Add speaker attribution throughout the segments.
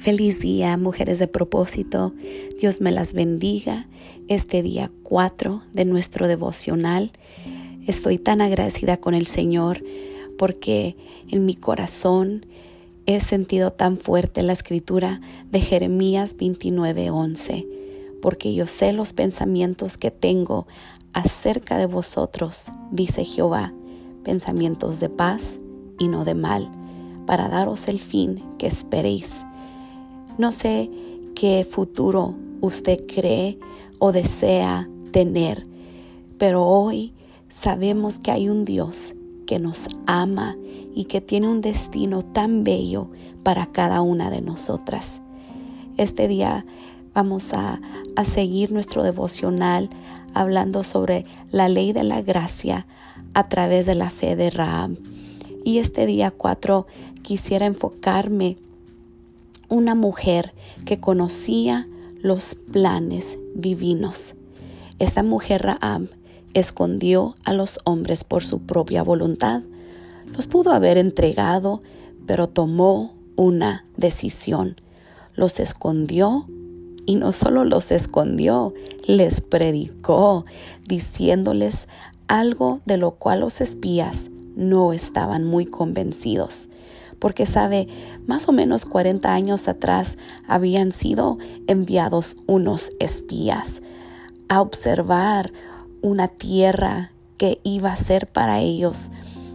Speaker 1: Feliz día, mujeres de propósito. Dios me las bendiga. Este día 4 de nuestro devocional. Estoy tan agradecida con el Señor porque en mi corazón he sentido tan fuerte la escritura de Jeremías 29:11, porque yo sé los pensamientos que tengo acerca de vosotros, dice Jehová, pensamientos de paz y no de mal, para daros el fin que esperéis. No sé qué futuro usted cree o desea tener, pero hoy sabemos que hay un Dios que nos ama y que tiene un destino tan bello para cada una de nosotras. Este día vamos a, a seguir nuestro devocional hablando sobre la ley de la gracia a través de la fe de Rahab. Y este día 4 quisiera enfocarme una mujer que conocía los planes divinos. Esta mujer Raab escondió a los hombres por su propia voluntad. Los pudo haber entregado, pero tomó una decisión. Los escondió y no solo los escondió, les predicó, diciéndoles algo de lo cual los espías no estaban muy convencidos porque sabe, más o menos 40 años atrás habían sido enviados unos espías a observar una tierra que iba a ser para ellos.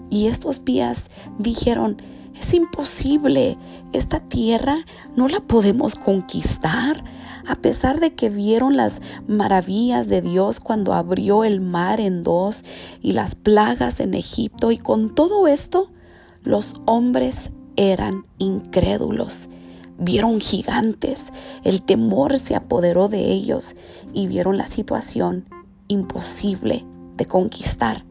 Speaker 1: Y estos espías dijeron, es imposible, esta tierra no la podemos conquistar, a pesar de que vieron las maravillas de Dios cuando abrió el mar en dos y las plagas en Egipto y con todo esto, los hombres eran incrédulos. Vieron gigantes, el temor se apoderó de ellos y vieron la situación imposible de conquistar.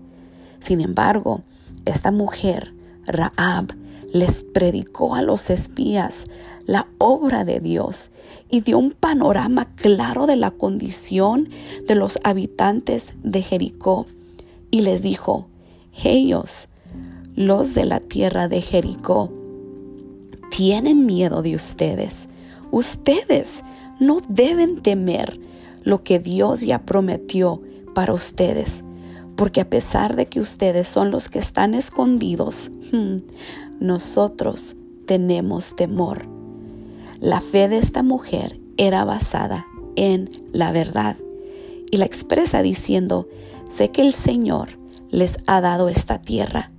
Speaker 1: Sin embargo, esta mujer, Raab, les predicó a los espías la obra de Dios y dio un panorama claro de la condición de los habitantes de Jericó y les dijo, ellos los de la tierra de Jericó tienen miedo de ustedes. Ustedes no deben temer lo que Dios ya prometió para ustedes, porque a pesar de que ustedes son los que están escondidos, hmm, nosotros tenemos temor. La fe de esta mujer era basada en la verdad y la expresa diciendo, sé que el Señor les ha dado esta tierra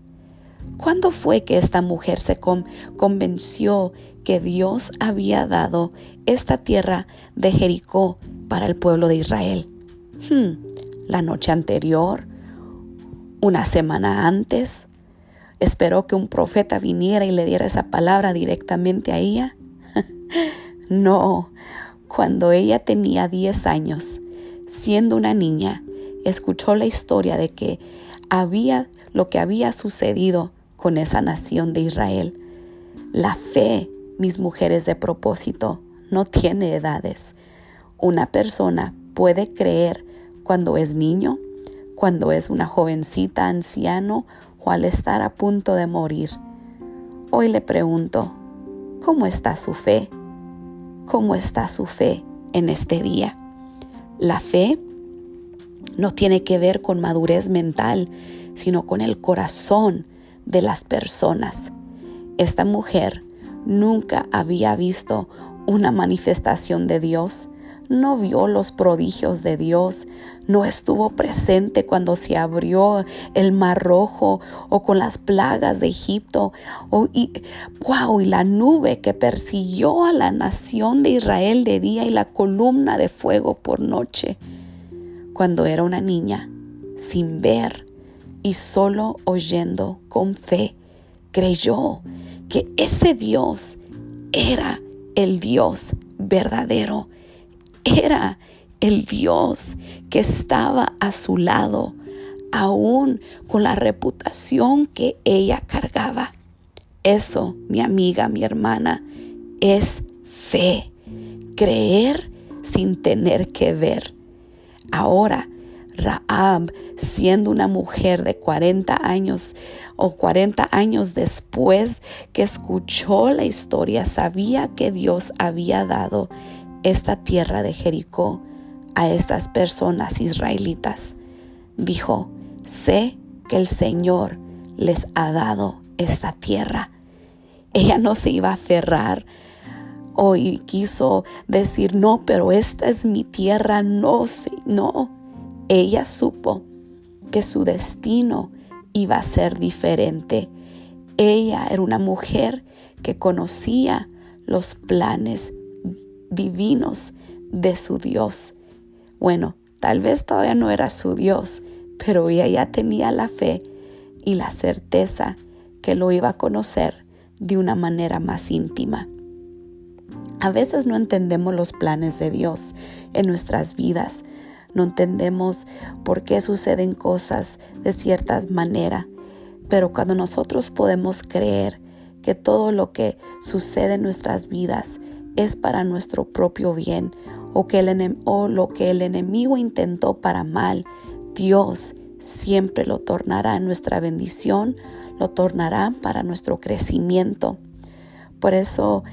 Speaker 1: ¿Cuándo fue que esta mujer se convenció que Dios había dado esta tierra de Jericó para el pueblo de Israel? Hmm, ¿La noche anterior? ¿Una semana antes? ¿Esperó que un profeta viniera y le diera esa palabra directamente a ella? no, cuando ella tenía 10 años, siendo una niña, escuchó la historia de que había lo que había sucedido con esa nación de Israel. La fe, mis mujeres de propósito, no tiene edades. Una persona puede creer cuando es niño, cuando es una jovencita, anciano o al estar a punto de morir. Hoy le pregunto, ¿cómo está su fe? ¿Cómo está su fe en este día? La fe no tiene que ver con madurez mental, sino con el corazón de las personas. Esta mujer nunca había visto una manifestación de Dios, no vio los prodigios de Dios, no estuvo presente cuando se abrió el mar rojo o con las plagas de Egipto o, y, wow, y la nube que persiguió a la nación de Israel de día y la columna de fuego por noche. Cuando era una niña, sin ver, y solo oyendo con fe creyó que ese Dios era el Dios verdadero, era el Dios que estaba a su lado, aún con la reputación que ella cargaba. Eso, mi amiga, mi hermana, es fe, creer sin tener que ver. Ahora, Raab, siendo una mujer de 40 años o 40 años después que escuchó la historia, sabía que Dios había dado esta tierra de Jericó a estas personas israelitas. Dijo, sé que el Señor les ha dado esta tierra. Ella no se iba a aferrar o quiso decir, no, pero esta es mi tierra, no, no. Ella supo que su destino iba a ser diferente. Ella era una mujer que conocía los planes divinos de su Dios. Bueno, tal vez todavía no era su Dios, pero ella ya tenía la fe y la certeza que lo iba a conocer de una manera más íntima. A veces no entendemos los planes de Dios en nuestras vidas, no entendemos por qué suceden cosas de ciertas maneras, pero cuando nosotros podemos creer que todo lo que sucede en nuestras vidas es para nuestro propio bien o, que el lo que el enemigo intentó para mal, Dios siempre lo tornará nuestra bendición, lo tornará para nuestro crecimiento. Por eso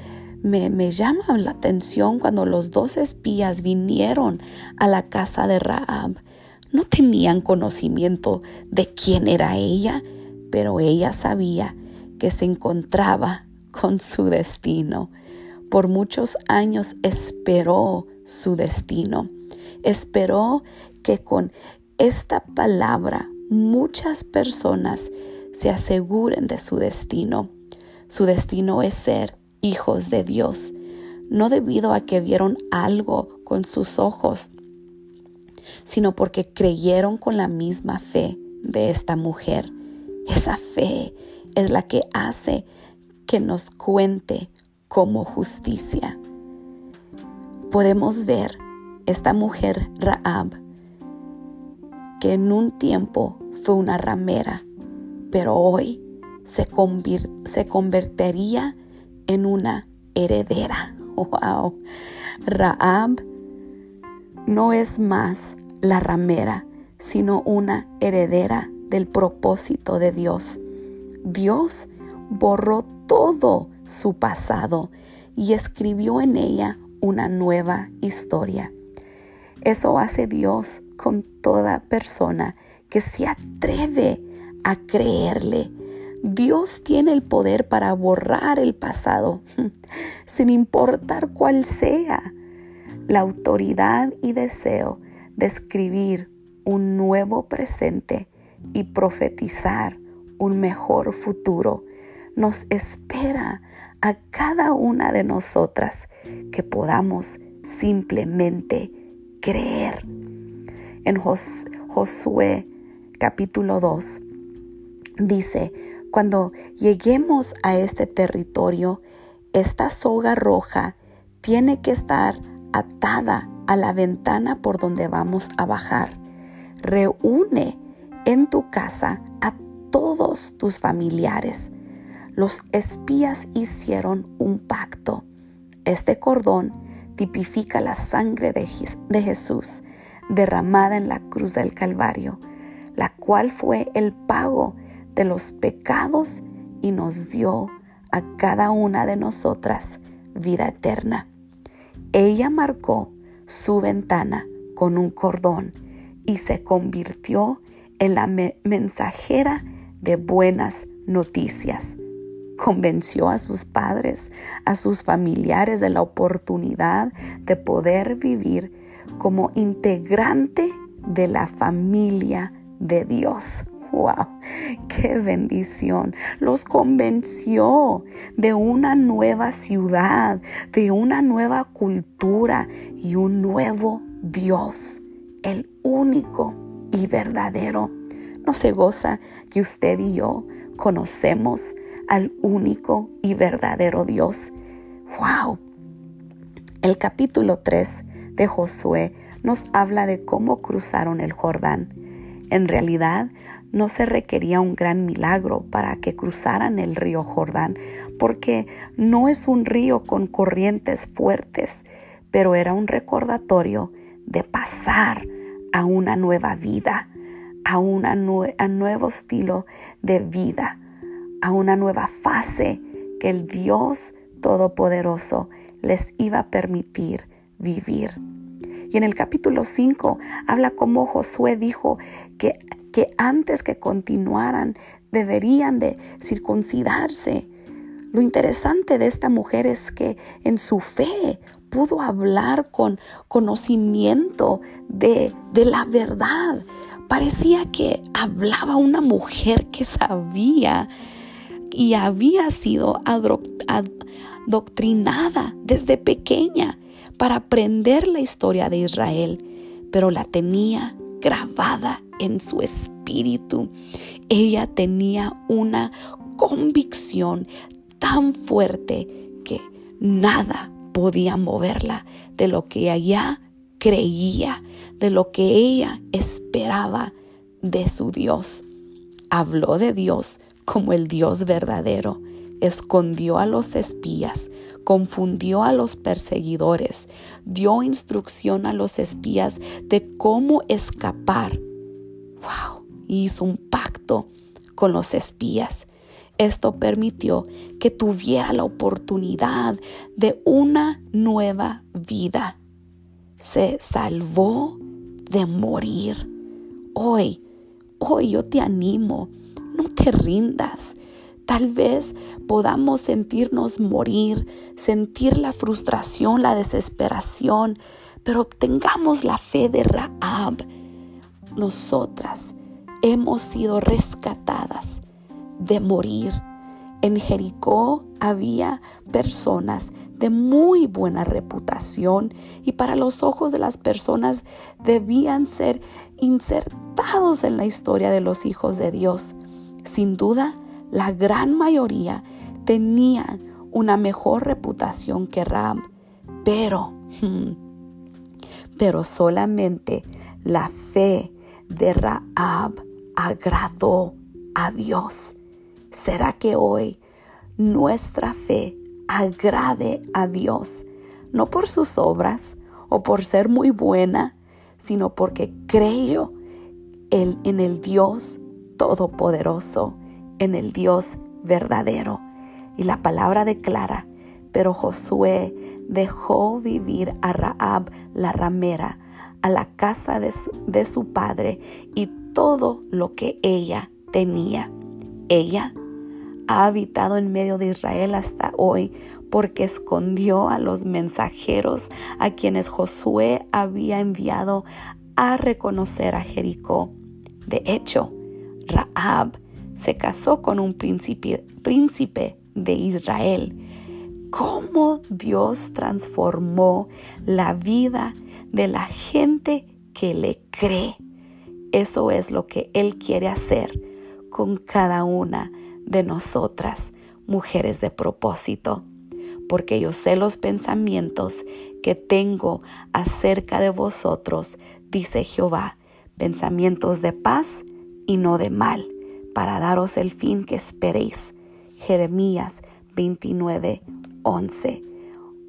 Speaker 1: me, me, llama la atención cuando los dos espías vinieron a la casa de Raab. No tenían conocimiento de quién era ella, pero ella sabía que se encontraba con su destino. Por muchos años esperó su destino. Esperó que con esta palabra muchas personas se aseguren de su destino. Su destino es ser hijos de Dios, no debido a que vieron algo con sus ojos, sino porque creyeron con la misma fe de esta mujer. Esa fe es la que hace que nos cuente como justicia. Podemos ver esta mujer Raab, que en un tiempo fue una ramera, pero hoy se, se convertiría en una heredera. Wow. Raab no es más la ramera, sino una heredera del propósito de Dios. Dios borró todo su pasado y escribió en ella una nueva historia. Eso hace Dios con toda persona que se atreve a creerle Dios tiene el poder para borrar el pasado, sin importar cuál sea. La autoridad y deseo de escribir un nuevo presente y profetizar un mejor futuro nos espera a cada una de nosotras que podamos simplemente creer. En Josué capítulo 2 dice, cuando lleguemos a este territorio, esta soga roja tiene que estar atada a la ventana por donde vamos a bajar. Reúne en tu casa a todos tus familiares. Los espías hicieron un pacto. Este cordón tipifica la sangre de, Jesús derramada en la cruz del Calvario, la cual fue el pago de los pecados y nos dio a cada una de nosotras vida eterna. Ella marcó su ventana con un cordón y se convirtió en la mensajera de buenas noticias. Convenció a sus padres, a sus familiares de la oportunidad de poder vivir como integrante de la familia de Dios. ¡Wow! ¡Qué bendición! Los convenció de una nueva ciudad, de una nueva cultura y un nuevo Dios, el único y verdadero. ¿No se goza que usted y yo conocemos al único y verdadero Dios? ¡Wow! El capítulo 3 de Josué nos habla de cómo cruzaron el Jordán. En realidad, no se requería un gran milagro para que cruzaran el río Jordán, porque no es un río con corrientes fuertes, pero era un recordatorio de pasar a una nueva vida, a, un nuevo estilo de vida, a una nueva fase que el Dios Todopoderoso les iba a permitir vivir. Y en el capítulo 5 habla como Josué dijo que, que antes que continuaran deberían de circuncidarse. Lo interesante de esta mujer es que en su fe pudo hablar con conocimiento de, de la verdad. Parecía que hablaba una mujer que sabía y había sido adoctrinada desde pequeña para aprender la historia de Israel, pero la tenía grabada en su espíritu. Ella tenía una convicción tan fuerte que nada podía moverla de lo que ella creía, de lo que ella esperaba de su Dios. Habló de Dios como el Dios verdadero, escondió a los espías, confundió a los perseguidores, dio instrucción a los espías de cómo escapar. ¡Wow! Hizo un pacto con los espías. Esto permitió que tuviera la oportunidad de una nueva vida. Se salvó de morir. Hoy, hoy yo te animo, no te rindas. Tal vez podamos sentirnos morir, sentir la frustración, la desesperación, pero tengamos la fe de Raab. Nosotras hemos sido rescatadas de morir. En Jericó había personas de muy buena reputación y para los ojos de las personas debían ser insertados en la historia de los hijos de Dios. Sin duda, la gran mayoría tenían una mejor reputación que Ram, pero, pero solamente la fe de Raab agradó a Dios. ¿Será que hoy nuestra fe agrade a Dios? No por sus obras o por ser muy buena, sino porque creyó en el Dios Todopoderoso en el Dios verdadero. Y la palabra declara, pero Josué dejó vivir a Raab la ramera a la casa de su, padre y todo lo que ella tenía. Ella ha habitado en medio de Israel hasta hoy porque escondió a los mensajeros a quienes Josué había enviado a reconocer a Jericó. De hecho, Raab se casó con un príncipe, príncipe de Israel. Cómo Dios transformó la vida de la gente que le cree. Eso es lo que Él quiere hacer con cada una de nosotras, mujeres de propósito, porque yo sé los pensamientos que tengo acerca de vosotros, dice Jehová, pensamientos de paz y no de mal, para daros el fin que esperéis. Jeremías 29, 11.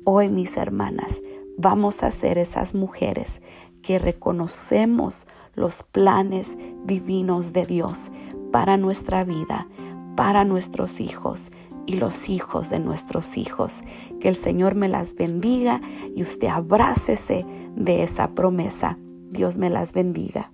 Speaker 1: Hoy, mis hermanas, vamos a ser esas mujeres que reconocemos los planes divinos de Dios para nuestra vida, para nuestros hijos y los hijos de nuestros hijos. Que el Señor me las bendiga y usted abrácese de esa promesa. Dios me las bendiga.